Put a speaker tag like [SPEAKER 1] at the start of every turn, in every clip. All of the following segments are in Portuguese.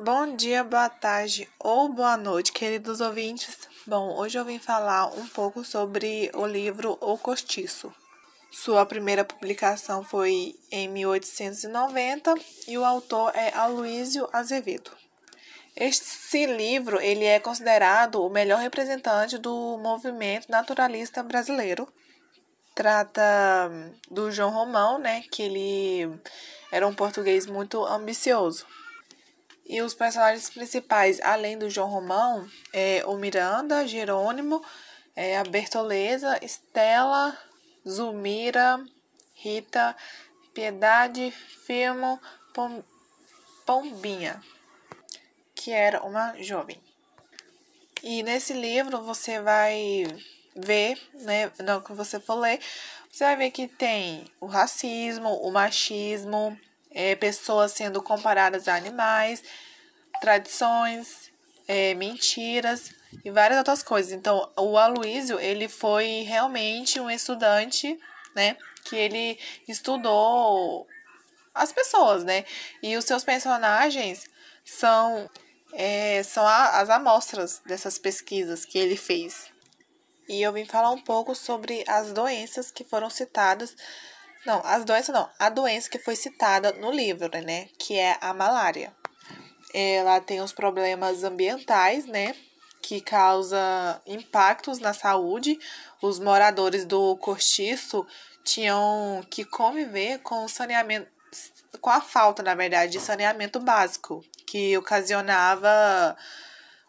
[SPEAKER 1] Bom dia, boa tarde ou boa noite, queridos ouvintes. Bom, hoje eu vim falar um pouco sobre o livro O Cortiço. Sua primeira publicação foi em 1890 e o autor é Aloísio Azevedo. Este livro ele é considerado o melhor representante do movimento naturalista brasileiro. Trata do João Romão, né, que ele era um português muito ambicioso. E os personagens principais, além do João Romão, é o Miranda, Jerônimo, é a Bertoleza, Estela, Zulmira, Rita, Piedade, Firmo, Pom, Pombinha, que era uma jovem. E nesse livro você vai ver, né, não que você for ler, você vai ver que tem o racismo, o machismo, é, pessoas sendo comparadas a animais, tradições, é, mentiras e várias outras coisas. Então, o Aloísio, ele foi realmente um estudante, né, que ele estudou as pessoas, né, e os seus personagens são, é, são a, as amostras dessas pesquisas que ele fez. E eu vim falar um pouco sobre as doenças que foram citadas não, as doenças não. A doença que foi citada no livro, né? Que é a malária. Ela tem os problemas ambientais, né? Que causa impactos na saúde. Os moradores do cortiço tinham que conviver com o saneamento, com a falta, na verdade, de saneamento básico, que ocasionava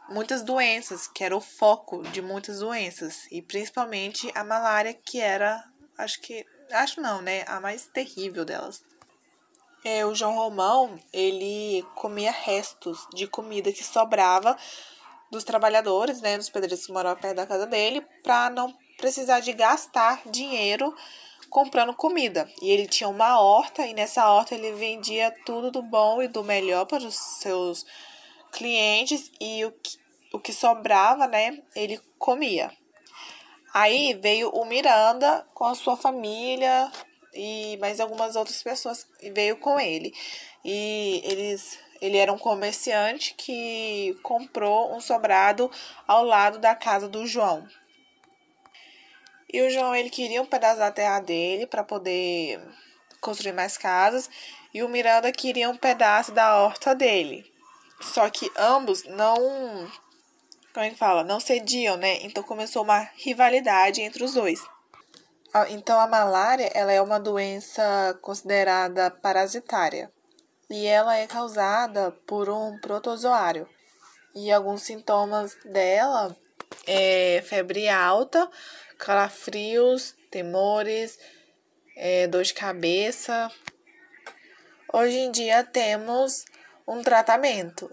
[SPEAKER 1] muitas doenças, que era o foco de muitas doenças, e principalmente a malária, que era, acho que Acho não, né? A mais terrível delas. É, o João Romão, ele comia restos de comida que sobrava dos trabalhadores, né, dos pedreiros que moravam perto da casa dele, para não precisar de gastar dinheiro comprando comida. E ele tinha uma horta e nessa horta ele vendia tudo do bom e do melhor para os seus clientes e o que, o que sobrava, né, ele comia. Aí veio o Miranda com a sua família e mais algumas outras pessoas veio com ele. E eles ele era um comerciante que comprou um sobrado ao lado da casa do João. E o João ele queria um pedaço da terra dele para poder construir mais casas e o Miranda queria um pedaço da horta dele. Só que ambos não que fala? Não cediam, né? Então começou uma rivalidade entre os dois. Então a malária, ela é uma doença considerada parasitária e ela é causada por um protozoário. E alguns sintomas dela é febre alta, calafrios, temores, é, dor de cabeça. Hoje em dia temos um tratamento,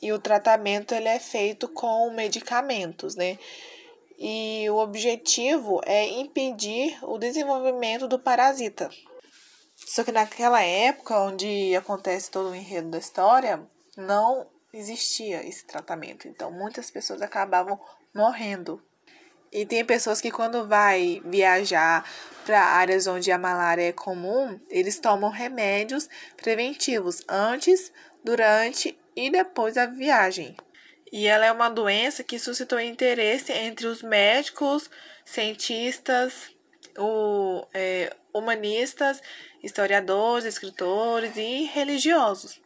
[SPEAKER 1] e o tratamento ele é feito com medicamentos, né? E o objetivo é impedir o desenvolvimento do parasita. Só que naquela época, onde acontece todo o enredo da história, não existia esse tratamento. Então, muitas pessoas acabavam morrendo. E tem pessoas que, quando vai viajar para áreas onde a malária é comum, eles tomam remédios preventivos antes, durante e depois da viagem. E ela é uma doença que suscitou interesse entre os médicos, cientistas, o, é, humanistas, historiadores, escritores e religiosos.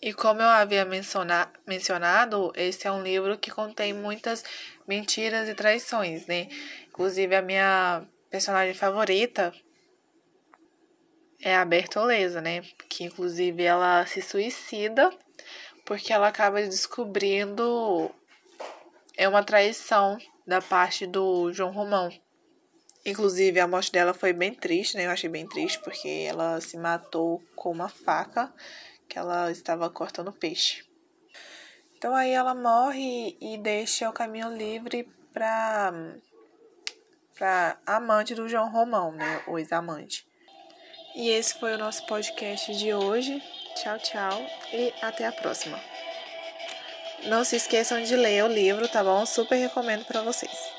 [SPEAKER 1] E como eu havia menciona, mencionado, esse é um livro que contém muitas mentiras e traições, né? Inclusive, a minha personagem favorita é a Bertoleza, né? Que, inclusive, ela se suicida porque ela acaba descobrindo é uma traição da parte do João Romão. Inclusive, a morte dela foi bem triste, né? Eu achei bem triste porque ela se matou com uma faca que ela estava cortando peixe. Então aí ela morre e deixa o caminho livre para para amante do João Romão, né? O ex-amante. E esse foi o nosso podcast de hoje. Tchau, tchau e até a próxima. Não se esqueçam de ler o livro, tá bom? Super recomendo para vocês.